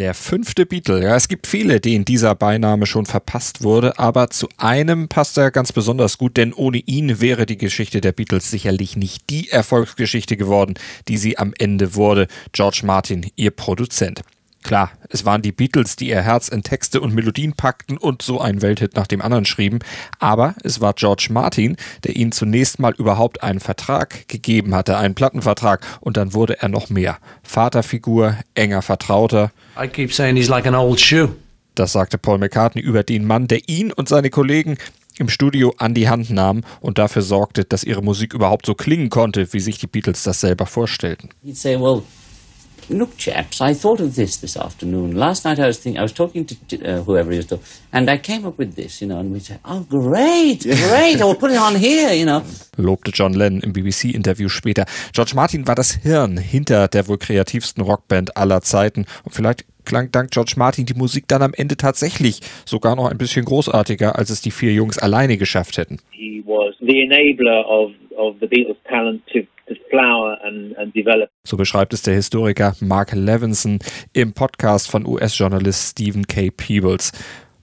Der fünfte Beatle. Ja, es gibt viele, denen dieser Beiname schon verpasst wurde, aber zu einem passt er ganz besonders gut, denn ohne ihn wäre die Geschichte der Beatles sicherlich nicht die Erfolgsgeschichte geworden, die sie am Ende wurde. George Martin, ihr Produzent. Klar, es waren die Beatles, die ihr Herz in Texte und Melodien packten und so einen Welthit nach dem anderen schrieben, aber es war George Martin, der ihnen zunächst mal überhaupt einen Vertrag gegeben hatte, einen Plattenvertrag, und dann wurde er noch mehr. Vaterfigur, enger Vertrauter. I keep saying he's like an old shoe. Das sagte Paul McCartney über den Mann, der ihn und seine Kollegen im Studio an die Hand nahm und dafür sorgte, dass ihre Musik überhaupt so klingen konnte, wie sich die Beatles das selber vorstellten. He'd say, "Well, look, chaps, I thought of this this afternoon. Last night I was thinking, I was talking to uh, whoever he was talking, and I came up with this, you know." And we'd say, "Oh, great, great! I'll put it on here, you know." lobte John Lennon im BBC-Interview später. George Martin war das Hirn hinter der wohl kreativsten Rockband aller Zeiten und vielleicht klang dank George Martin die Musik dann am Ende tatsächlich sogar noch ein bisschen großartiger, als es die vier Jungs alleine geschafft hätten. he was the enabler of, of the Beatles' talent to, So beschreibt es der Historiker Mark Levinson im Podcast von US-Journalist Stephen K. Peebles.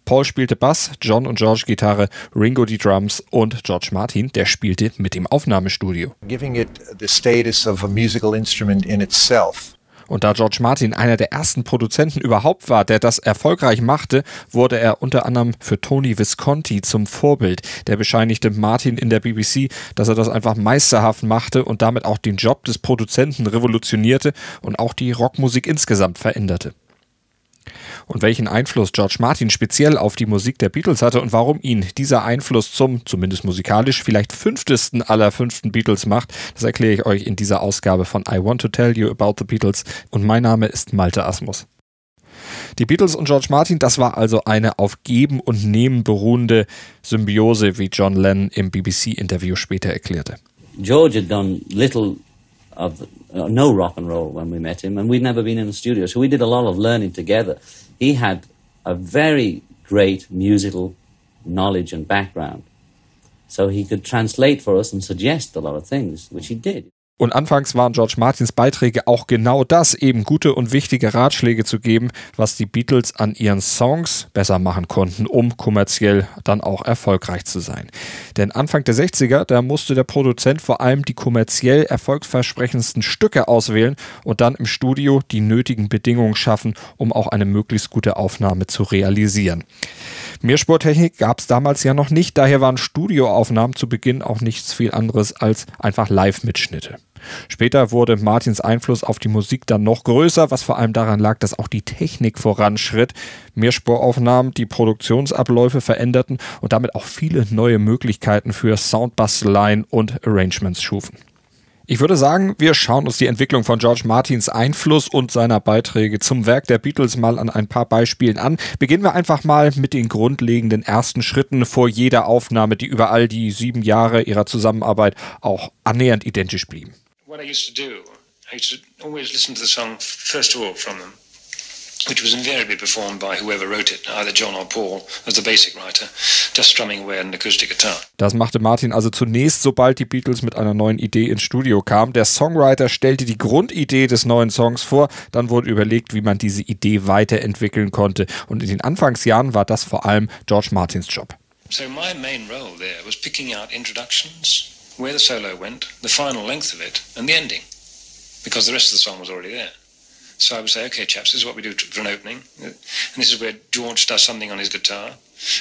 Paul spielte Bass, John und George Gitarre, Ringo die Drums und George Martin, der spielte mit dem Aufnahmestudio. giving it the status of a musical instrument in itself. Und da George Martin einer der ersten Produzenten überhaupt war, der das erfolgreich machte, wurde er unter anderem für Tony Visconti zum Vorbild. Der bescheinigte Martin in der BBC, dass er das einfach meisterhaft machte und damit auch den Job des Produzenten revolutionierte und auch die Rockmusik insgesamt veränderte. Und welchen Einfluss George Martin speziell auf die Musik der Beatles hatte und warum ihn dieser Einfluss zum, zumindest musikalisch, vielleicht fünftesten aller fünften Beatles macht, das erkläre ich euch in dieser Ausgabe von I Want to Tell You About the Beatles. Und mein Name ist Malte Asmus. Die Beatles und George Martin, das war also eine auf Geben und Nehmen beruhende Symbiose, wie John Lennon im BBC-Interview später erklärte. George had done little of uh, no rock and roll when we met him, and we'd never been in the studio, so we did a lot of learning together. He had a very great musical knowledge and background, so he could translate for us and suggest a lot of things, which he did. Und anfangs waren George Martins Beiträge auch genau das, eben gute und wichtige Ratschläge zu geben, was die Beatles an ihren Songs besser machen konnten, um kommerziell dann auch erfolgreich zu sein. Denn Anfang der 60er, da musste der Produzent vor allem die kommerziell erfolgsversprechendsten Stücke auswählen und dann im Studio die nötigen Bedingungen schaffen, um auch eine möglichst gute Aufnahme zu realisieren. Mehrspurtechnik gab es damals ja noch nicht, daher waren Studioaufnahmen zu Beginn auch nichts viel anderes als einfach Live-Mitschnitte. Später wurde Martins Einfluss auf die Musik dann noch größer, was vor allem daran lag, dass auch die Technik voranschritt, Mehrspuraufnahmen die Produktionsabläufe veränderten und damit auch viele neue Möglichkeiten für Soundbasteleien und Arrangements schufen. Ich würde sagen, wir schauen uns die Entwicklung von George Martins Einfluss und seiner Beiträge zum Werk der Beatles mal an ein paar Beispielen an. Beginnen wir einfach mal mit den grundlegenden ersten Schritten vor jeder Aufnahme, die über all die sieben Jahre ihrer Zusammenarbeit auch annähernd identisch blieben. What I used to do, I used to always listen to the song first of all from them, which was invariably performed by whoever wrote it, either John or Paul, as the basic writer, just strumming away an acoustic guitar. Das machte Martin also zunächst, sobald die Beatles mit einer neuen Idee ins Studio kamen. Der Songwriter stellte die Grundidee des neuen Songs vor, dann wurde überlegt, wie man diese Idee weiterentwickeln konnte. Und in den Anfangsjahren war das vor allem George Martins Job. So my main role there was picking out introductions, where the solo went, the final length of it, and the ending, because the rest of the song was already there. So I would say, okay, chaps, this is what we do for an opening, and this is where George does something on his guitar,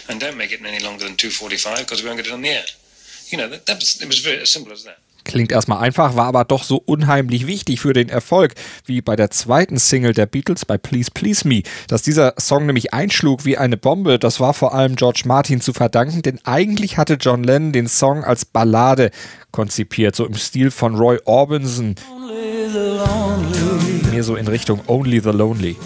and don't make it any longer than 2:45 because we won't get it on the air. You know, that, that was, it was very as simple as that. Klingt erstmal einfach, war aber doch so unheimlich wichtig für den Erfolg, wie bei der zweiten Single der Beatles bei Please Please Me. Dass dieser Song nämlich einschlug wie eine Bombe, das war vor allem George Martin zu verdanken, denn eigentlich hatte John Lennon den Song als Ballade konzipiert, so im Stil von Roy Orbison. Mehr so in Richtung Only the Lonely.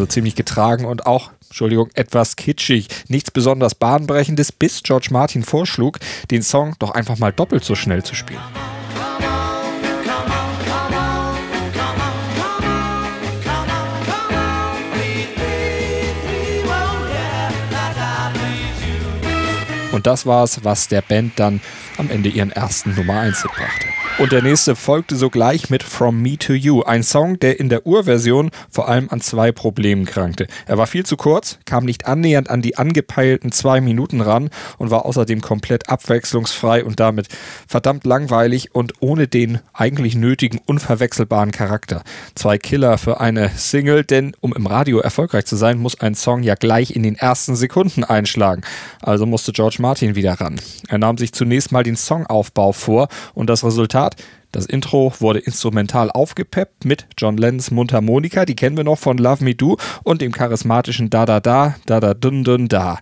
Also ziemlich getragen und auch, Entschuldigung, etwas kitschig. Nichts besonders bahnbrechendes, bis George Martin vorschlug, den Song doch einfach mal doppelt so schnell zu spielen. Und das war es, was der Band dann am Ende ihren ersten Nummer 1 Hit brachte. Und der nächste folgte sogleich mit From Me to You, ein Song, der in der Urversion vor allem an zwei Problemen krankte. Er war viel zu kurz, kam nicht annähernd an die angepeilten zwei Minuten ran und war außerdem komplett abwechslungsfrei und damit verdammt langweilig und ohne den eigentlich nötigen unverwechselbaren Charakter. Zwei Killer für eine Single, denn um im Radio erfolgreich zu sein, muss ein Song ja gleich in den ersten Sekunden einschlagen. Also musste George Martin wieder ran. Er nahm sich zunächst mal den Songaufbau vor und das Resultat Start. Das Intro wurde instrumental aufgepeppt mit John Lennons Mundharmonika, die kennen wir noch von Love Me Do und dem charismatischen Da Da Da, Da Da Dun Dun Da.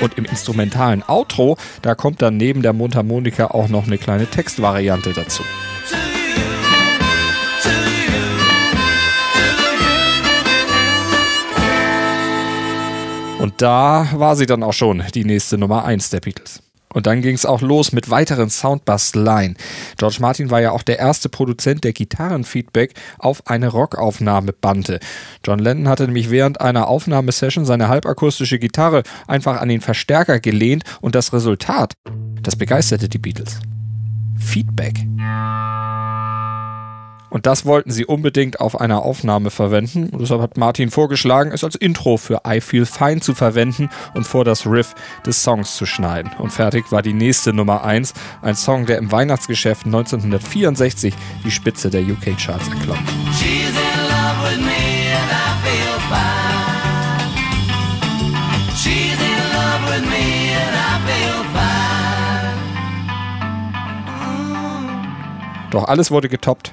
Und im instrumentalen Outro, da kommt dann neben der Mundharmonika auch noch eine kleine Textvariante dazu. Und da war sie dann auch schon die nächste Nummer 1 der Beatles. Und dann ging es auch los mit weiteren Soundbusteleien. George Martin war ja auch der erste Produzent, der Gitarrenfeedback auf eine Rockaufnahme bannte. John Lennon hatte nämlich während einer Aufnahmesession seine halbakustische Gitarre einfach an den Verstärker gelehnt und das Resultat, das begeisterte die Beatles. Feedback. Und das wollten sie unbedingt auf einer Aufnahme verwenden. Und deshalb hat Martin vorgeschlagen, es als Intro für I Feel Fine zu verwenden und vor das Riff des Songs zu schneiden. Und fertig war die nächste Nummer 1, ein Song, der im Weihnachtsgeschäft 1964 die Spitze der UK-Charts erklomm. Doch alles wurde getoppt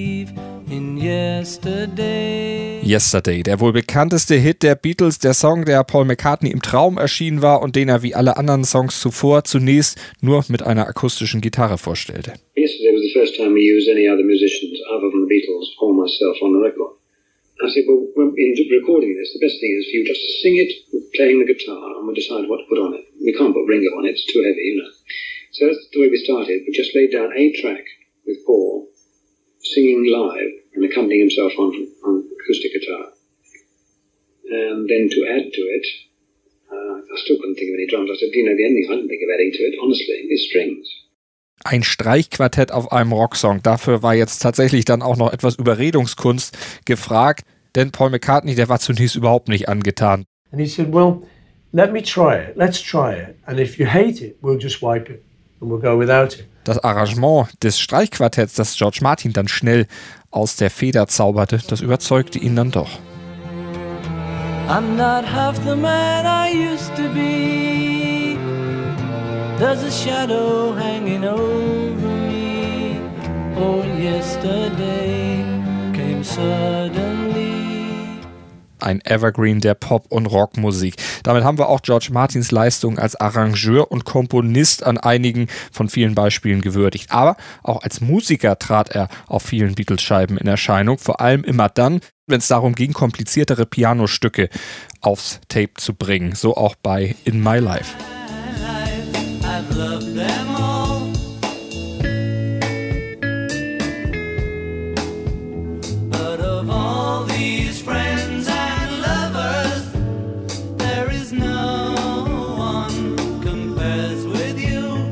yesterday. Yesterday, der wohl bekannteste Hit der Beatles, der Song, der Paul McCartney im Traum erschienen war und den er wie alle anderen Songs zuvor zunächst nur mit einer akustischen Gitarre vorstellte. Yesterday was the first time we used any other musicians other than the Beatles or myself on the record. I said, well, in recording this, the best thing is for you just to sing it with playing the guitar and we'll decide what to put on it. We can't put Ringo on it, it's too heavy, you know. So that's the way we started. We just laid down a track with Paul singing live and accompanying himself on, on acoustic guitar. And then to add to it, uh, I still couldn't think of any drums. I said, you know, the only thing I can think of adding to it, honestly, is strings. Ein Streichquartett auf einem Rocksong. Dafür war jetzt tatsächlich dann auch noch etwas Überredungskunst gefragt, denn Paul McCartney, der war zunächst überhaupt nicht angetan. And he said, well, let me try it. Let's try it. And if you hate it, we'll just wipe it and we'll go without it. Das Arrangement des Streichquartetts, das George Martin dann schnell aus der Feder zauberte, das überzeugte ihn dann doch. I'm not half the man I used to be. There's a shadow hanging over me. Oh, yesterday came suddenly ein Evergreen der Pop- und Rockmusik. Damit haben wir auch George Martins Leistung als Arrangeur und Komponist an einigen von vielen Beispielen gewürdigt. Aber auch als Musiker trat er auf vielen Beatles-Scheiben in Erscheinung, vor allem immer dann, wenn es darum ging, kompliziertere Pianostücke aufs Tape zu bringen. So auch bei In My Life.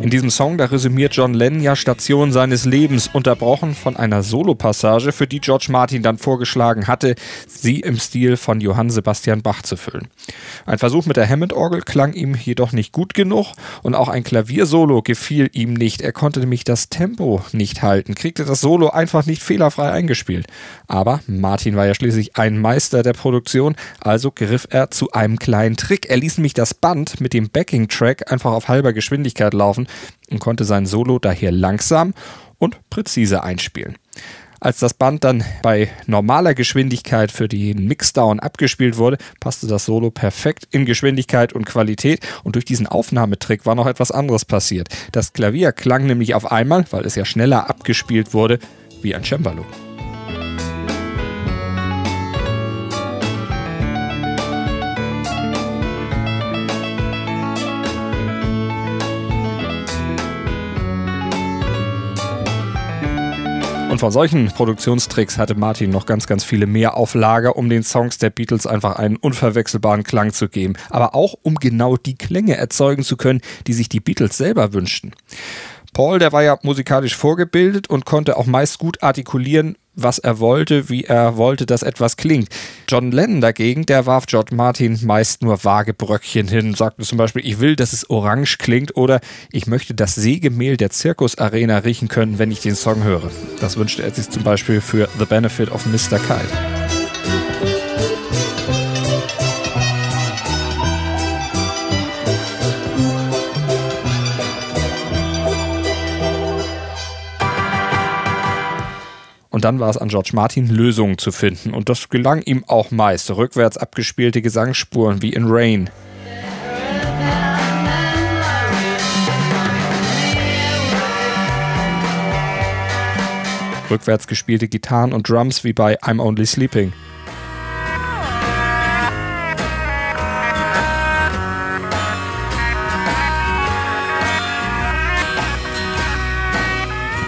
In diesem Song, da resümiert John Lennon ja Stationen seines Lebens, unterbrochen von einer Solopassage, für die George Martin dann vorgeschlagen hatte, sie im Stil von Johann Sebastian Bach zu füllen. Ein Versuch mit der Hammond-Orgel klang ihm jedoch nicht gut genug und auch ein Klaviersolo gefiel ihm nicht. Er konnte nämlich das Tempo nicht halten, kriegte das Solo einfach nicht fehlerfrei eingespielt. Aber Martin war ja schließlich ein Meister der Produktion, also griff er zu einem kleinen Trick. Er ließ nämlich das Band mit dem Backing-Track einfach auf halber Geschwindigkeit laufen und konnte sein Solo daher langsam und präzise einspielen. Als das Band dann bei normaler Geschwindigkeit für den Mixdown abgespielt wurde, passte das Solo perfekt in Geschwindigkeit und Qualität und durch diesen Aufnahmetrick war noch etwas anderes passiert. Das Klavier klang nämlich auf einmal, weil es ja schneller abgespielt wurde, wie ein Cembalo. Und von solchen Produktionstricks hatte Martin noch ganz, ganz viele mehr auf Lager, um den Songs der Beatles einfach einen unverwechselbaren Klang zu geben. Aber auch um genau die Klänge erzeugen zu können, die sich die Beatles selber wünschten. Paul, der war ja musikalisch vorgebildet und konnte auch meist gut artikulieren, was er wollte, wie er wollte, dass etwas klingt. John Lennon dagegen, der warf George Martin meist nur vage Bröckchen hin, sagte zum Beispiel, ich will, dass es orange klingt oder ich möchte das Sägemehl der Zirkusarena riechen können, wenn ich den Song höre. Das wünschte er sich zum Beispiel für The Benefit of Mr. Kite. Und dann war es an George Martin, Lösungen zu finden. Und das gelang ihm auch meist. Rückwärts abgespielte Gesangsspuren wie in Rain. Rückwärts gespielte Gitarren und Drums wie bei I'm Only Sleeping.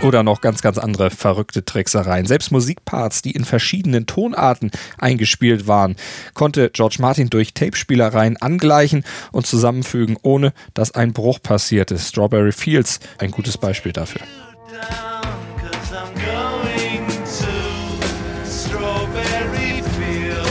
Oder noch ganz, ganz andere verrückte Tricksereien. Selbst Musikparts, die in verschiedenen Tonarten eingespielt waren, konnte George Martin durch Tapespielereien angleichen und zusammenfügen, ohne dass ein Bruch passierte. Strawberry Fields, ein gutes Beispiel dafür.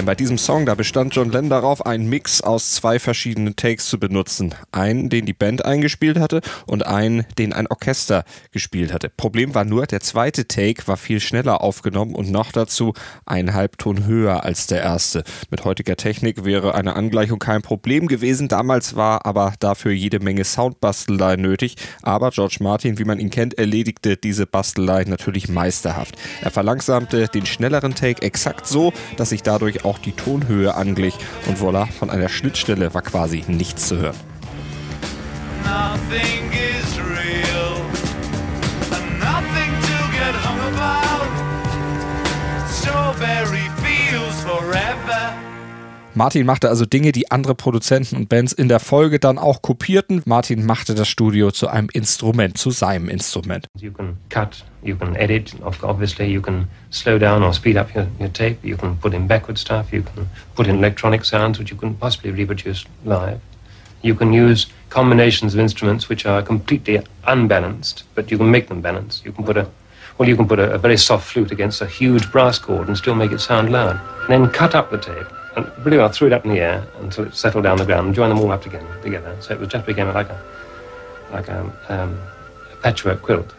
Denn bei diesem Song, da bestand John Lennon darauf, einen Mix aus zwei verschiedenen Takes zu benutzen. Einen, den die Band eingespielt hatte und einen, den ein Orchester gespielt hatte. Problem war nur, der zweite Take war viel schneller aufgenommen und noch dazu einen Halbton höher als der erste. Mit heutiger Technik wäre eine Angleichung kein Problem gewesen. Damals war aber dafür jede Menge Soundbastelei nötig. Aber George Martin, wie man ihn kennt, erledigte diese Bastelei natürlich meisterhaft. Er verlangsamte den schnelleren Take exakt so, dass sich dadurch auch auch die Tonhöhe anglich und voilà, von einer Schnittstelle war quasi nichts zu hören. Nothing is Martin machte also Dinge, die andere Produzenten und Bands in der Folge dann auch kopierten. Martin machte das Studio zu einem Instrument, zu seinem Instrument. You can cut, you can edit, obviously you can slow down or speed up your, your tape, you can put in backward stuff, you can put in electronic sounds which you can possibly reproduce live. You can use combinations of instruments which are completely unbalanced, but you can make them balanced. You can put a well, you can put a, a very soft flute against a huge brass chord and still make it sound loud. And then cut up the tape and really well threw it up in the air until it settled down the ground and joined them all up together. together. So it was just became like a like a, um, a patchwork quilt.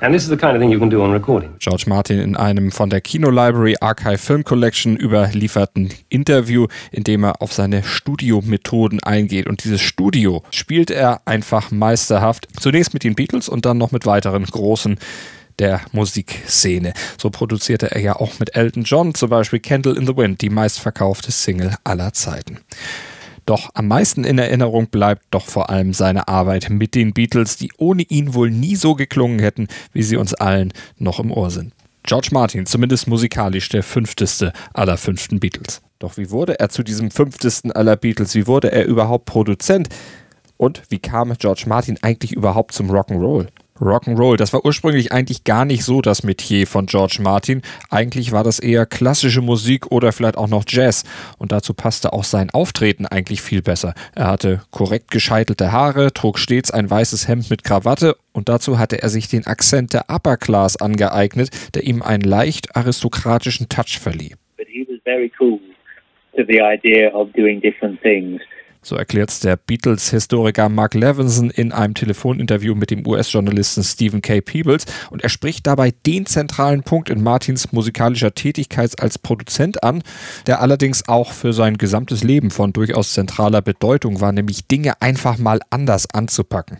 And this is the kind of thing you can do on recording. George Martin in einem von der Kino Library Archive Film Collection überlieferten Interview, in dem er auf seine Studiomethoden eingeht. Und dieses Studio spielt er einfach meisterhaft. Zunächst mit den Beatles und dann noch mit weiteren großen der Musikszene. So produzierte er ja auch mit Elton John zum Beispiel Candle in the Wind, die meistverkaufte Single aller Zeiten. Doch am meisten in Erinnerung bleibt doch vor allem seine Arbeit mit den Beatles, die ohne ihn wohl nie so geklungen hätten, wie sie uns allen noch im Ohr sind. George Martin, zumindest musikalisch der fünfteste aller fünften Beatles. Doch wie wurde er zu diesem fünftesten aller Beatles? Wie wurde er überhaupt Produzent? Und wie kam George Martin eigentlich überhaupt zum Rock'n'Roll? Rock'n'Roll, das war ursprünglich eigentlich gar nicht so das Metier von George Martin. Eigentlich war das eher klassische Musik oder vielleicht auch noch Jazz. Und dazu passte auch sein Auftreten eigentlich viel besser. Er hatte korrekt gescheitelte Haare, trug stets ein weißes Hemd mit Krawatte und dazu hatte er sich den Akzent der Upper Class angeeignet, der ihm einen leicht aristokratischen Touch verlieh. But he was very cool to the idea of doing different things. So erklärt es der Beatles-Historiker Mark Levinson in einem Telefoninterview mit dem US-Journalisten Stephen K. Peebles und er spricht dabei den zentralen Punkt in Martins musikalischer Tätigkeit als Produzent an, der allerdings auch für sein gesamtes Leben von durchaus zentraler Bedeutung war, nämlich Dinge einfach mal anders anzupacken.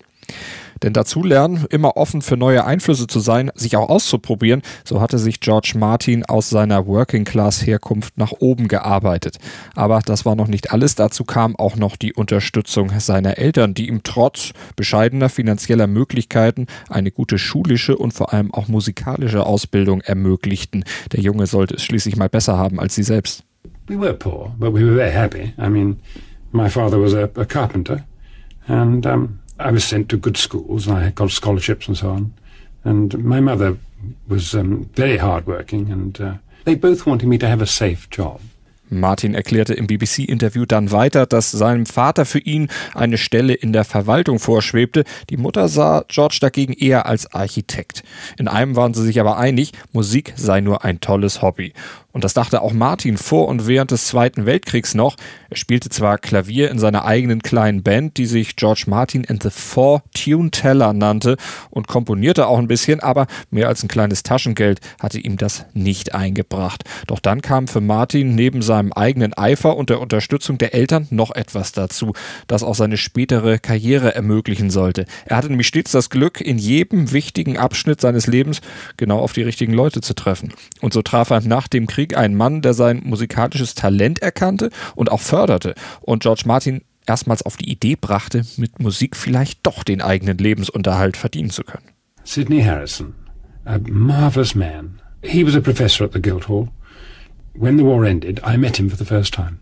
Denn dazu lernen, immer offen für neue Einflüsse zu sein, sich auch auszuprobieren, so hatte sich George Martin aus seiner Working-Class-Herkunft nach oben gearbeitet. Aber das war noch nicht alles. Dazu kam auch noch die Unterstützung seiner Eltern, die ihm trotz bescheidener finanzieller Möglichkeiten eine gute schulische und vor allem auch musikalische Ausbildung ermöglichten. Der Junge sollte es schließlich mal besser haben als sie selbst. We were poor, but we were very happy. I mean, my father was a, a carpenter and um, I was sent to good schools and I got scholarships and so on. And my mother was um, very hardworking and uh, they both wanted me to have a safe job. Martin erklärte im BBC-Interview dann weiter, dass seinem Vater für ihn eine Stelle in der Verwaltung vorschwebte. Die Mutter sah George dagegen eher als Architekt. In einem waren sie sich aber einig, Musik sei nur ein tolles Hobby. Und das dachte auch Martin vor und während des Zweiten Weltkriegs noch. Er spielte zwar Klavier in seiner eigenen kleinen Band, die sich George Martin and the Four Tune Teller nannte und komponierte auch ein bisschen, aber mehr als ein kleines Taschengeld hatte ihm das nicht eingebracht. Doch dann kam für Martin neben seinem eigenen Eifer und der Unterstützung der Eltern noch etwas dazu, das auch seine spätere Karriere ermöglichen sollte. Er hatte nämlich stets das Glück, in jedem wichtigen Abschnitt seines Lebens genau auf die richtigen Leute zu treffen. Und so traf er nach dem Krieg Krieg einen Mann, der sein musikalisches Talent erkannte und auch förderte und George Martin erstmals auf die Idee brachte, mit Musik vielleicht doch den eigenen Lebensunterhalt verdienen zu können. Sidney Harrison, a marvelous man. He was a professor at the Guildhall. When the war ended, I met him for the first time.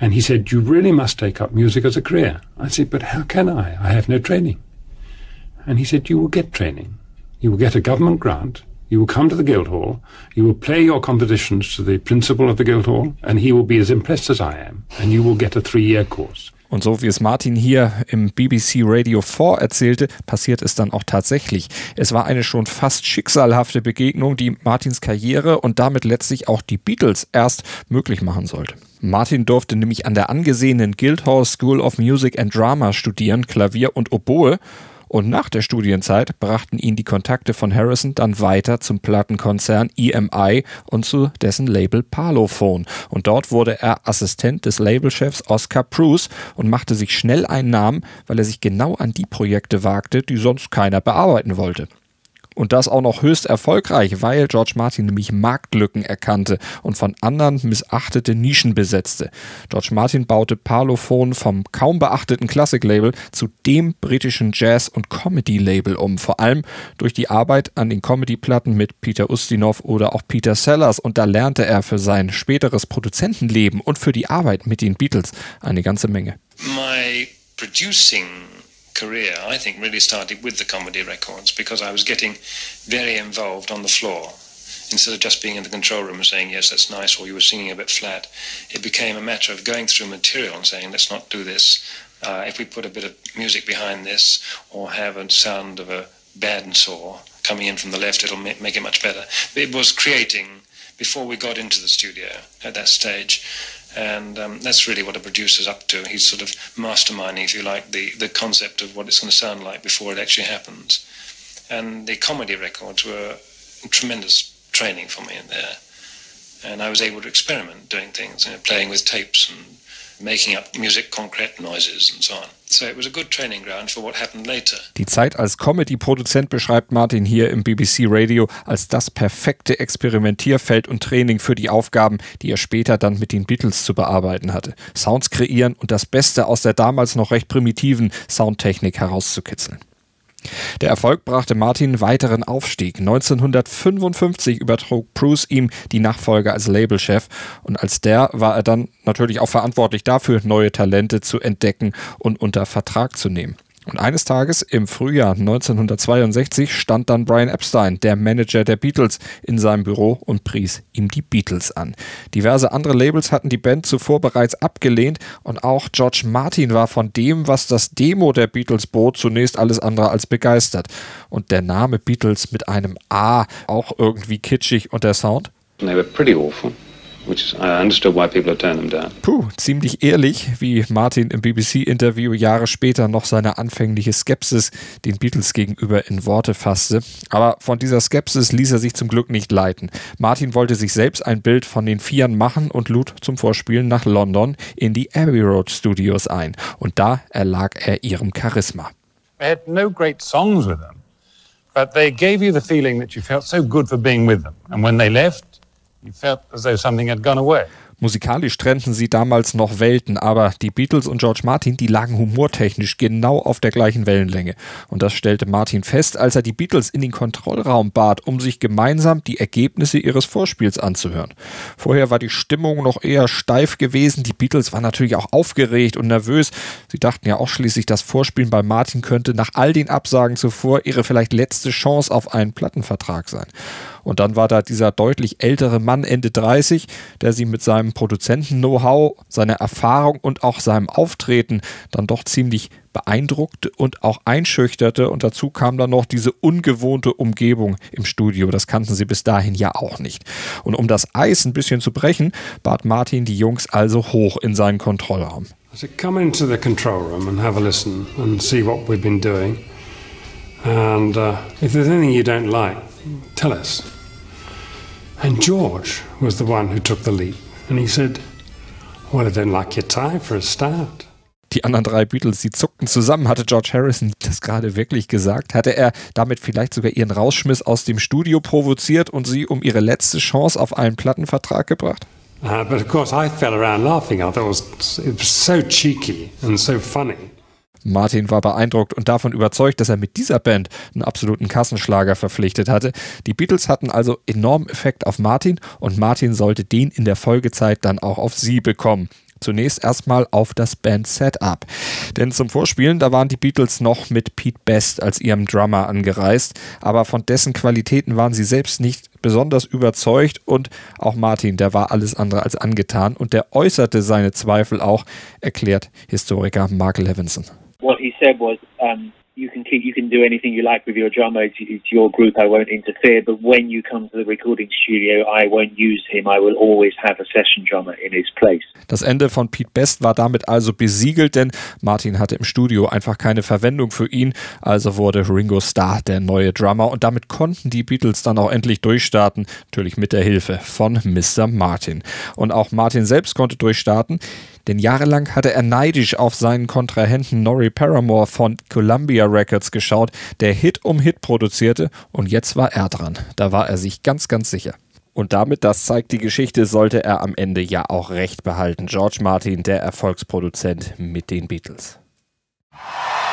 And he said, You really must take up music as a career. I said, But how can I? I have no training. And he said, You will get training. You will get a government grant You will come to the Guildhall, you will play your compositions to the principal of the Guildhall, and he will be as impressed as I am, and you will get a three-year course. Und so wie es Martin hier im BBC Radio 4 erzählte, passiert es dann auch tatsächlich. Es war eine schon fast schicksalhafte Begegnung, die Martins Karriere und damit letztlich auch die Beatles erst möglich machen sollte. Martin durfte nämlich an der angesehenen Guildhall School of Music and Drama studieren, Klavier und Oboe und nach der Studienzeit brachten ihn die Kontakte von Harrison dann weiter zum Plattenkonzern EMI und zu dessen Label Parlophone. Und dort wurde er Assistent des Labelchefs Oscar Bruce und machte sich schnell einen Namen, weil er sich genau an die Projekte wagte, die sonst keiner bearbeiten wollte. Und das auch noch höchst erfolgreich, weil George Martin nämlich Marktlücken erkannte und von anderen missachtete Nischen besetzte. George Martin baute Parlophone vom kaum beachteten Classic-Label zu dem britischen Jazz- und Comedy-Label um. Vor allem durch die Arbeit an den Comedy-Platten mit Peter Ustinov oder auch Peter Sellers. Und da lernte er für sein späteres Produzentenleben und für die Arbeit mit den Beatles eine ganze Menge. My producing career, I think, really started with the comedy records because I was getting very involved on the floor. Instead of just being in the control room and saying, yes, that's nice, or you were singing a bit flat, it became a matter of going through material and saying, let's not do this. Uh, if we put a bit of music behind this, or have a sound of a band saw coming in from the left, it'll make it much better. It was creating before we got into the studio at that stage. And um, that's really what a producer's up to. He's sort of masterminding, if you like, the, the concept of what it's going to sound like before it actually happens. And the comedy records were tremendous training for me in there. And I was able to experiment doing things, you know, playing with tapes and making up music concrete noises and so on. So it was a good training ground for what happened later. Die Zeit als Comedy-Produzent beschreibt Martin hier im BBC Radio als das perfekte Experimentierfeld und Training für die Aufgaben, die er später dann mit den Beatles zu bearbeiten hatte. Sounds kreieren und das Beste aus der damals noch recht primitiven Soundtechnik herauszukitzeln. Der Erfolg brachte Martin weiteren Aufstieg. 1955 übertrug Bruce ihm die Nachfolge als Labelchef und als der war er dann natürlich auch verantwortlich dafür, neue Talente zu entdecken und unter Vertrag zu nehmen. Und eines Tages im Frühjahr 1962 stand dann Brian Epstein, der Manager der Beatles, in seinem Büro und pries ihm die Beatles an. Diverse andere Labels hatten die Band zuvor bereits abgelehnt und auch George Martin war von dem, was das Demo der Beatles bot, zunächst alles andere als begeistert. Und der Name Beatles mit einem A auch irgendwie kitschig und der Sound? They were pretty awful. Which is, I understood why people had turned them down. Puh, ziemlich ehrlich, wie Martin im BBC-Interview Jahre später noch seine anfängliche Skepsis den Beatles gegenüber in Worte fasste. Aber von dieser Skepsis ließ er sich zum Glück nicht leiten. Martin wollte sich selbst ein Bild von den Vieren machen und lud zum Vorspielen nach London in die Abbey Road Studios ein. Und da erlag er ihrem Charisma. They had no great songs with them, but they gave you the feeling that you felt so good for being with them. And when they left, Musikalisch trennten sie damals noch Welten, aber die Beatles und George Martin, die lagen humortechnisch genau auf der gleichen Wellenlänge. Und das stellte Martin fest, als er die Beatles in den Kontrollraum bat, um sich gemeinsam die Ergebnisse ihres Vorspiels anzuhören. Vorher war die Stimmung noch eher steif gewesen. Die Beatles waren natürlich auch aufgeregt und nervös. Sie dachten ja auch schließlich, das Vorspielen bei Martin könnte nach all den Absagen zuvor ihre vielleicht letzte Chance auf einen Plattenvertrag sein. Und dann war da dieser deutlich ältere Mann Ende 30, der sie mit seinem Produzenten-Know-how, seiner Erfahrung und auch seinem Auftreten dann doch ziemlich beeindruckte und auch einschüchterte. Und dazu kam dann noch diese ungewohnte Umgebung im Studio. Das kannten sie bis dahin ja auch nicht. Und um das Eis ein bisschen zu brechen, bat Martin die Jungs also hoch in seinen Kontrollraum. Said, come into the control room and have a listen and see what we've been doing. And uh, if there's anything you don't like, tell us. And George was the one who took the lead. And he said, Well, I don't like your tie for a start. Die anderen drei Beatles, die zuckten zusammen. Hatte George Harrison das gerade wirklich gesagt? Hatte er damit vielleicht sogar ihren Rausschmiss aus dem Studio provoziert und sie um ihre letzte Chance auf einen Plattenvertrag gebracht? Uh, but of course, I fell around laughing. I thought it was, it was so cheeky and so funny. Martin war beeindruckt und davon überzeugt, dass er mit dieser Band einen absoluten Kassenschlager verpflichtet hatte. Die Beatles hatten also enormen Effekt auf Martin und Martin sollte den in der Folgezeit dann auch auf sie bekommen. Zunächst erstmal auf das Band-Setup. Denn zum Vorspielen, da waren die Beatles noch mit Pete Best als ihrem Drummer angereist, aber von dessen Qualitäten waren sie selbst nicht besonders überzeugt und auch Martin, der war alles andere als angetan und der äußerte seine Zweifel auch, erklärt Historiker Mark Levinson. What he said was, um, "You can keep, you can do anything you like with your drummer. It's, it's your group. I won't interfere. But when you come to the recording studio, I won't use him. I will always have a session drummer in his place." Das Ende von Pete Best war damit also besiegelt, denn Martin hatte im Studio einfach keine Verwendung für ihn. Also wurde Ringo Starr der neue Drummer und damit konnten die Beatles dann auch endlich durchstarten. Natürlich mit der Hilfe von Mr. Martin. Und auch Martin selbst konnte durchstarten. Denn jahrelang hatte er neidisch auf seinen Kontrahenten Norrie Paramore von Columbia Records geschaut, der Hit um Hit produzierte und jetzt war er dran. Da war er sich ganz, ganz sicher. Und damit, das zeigt die Geschichte, sollte er am Ende ja auch recht behalten. George Martin, der Erfolgsproduzent mit den Beatles.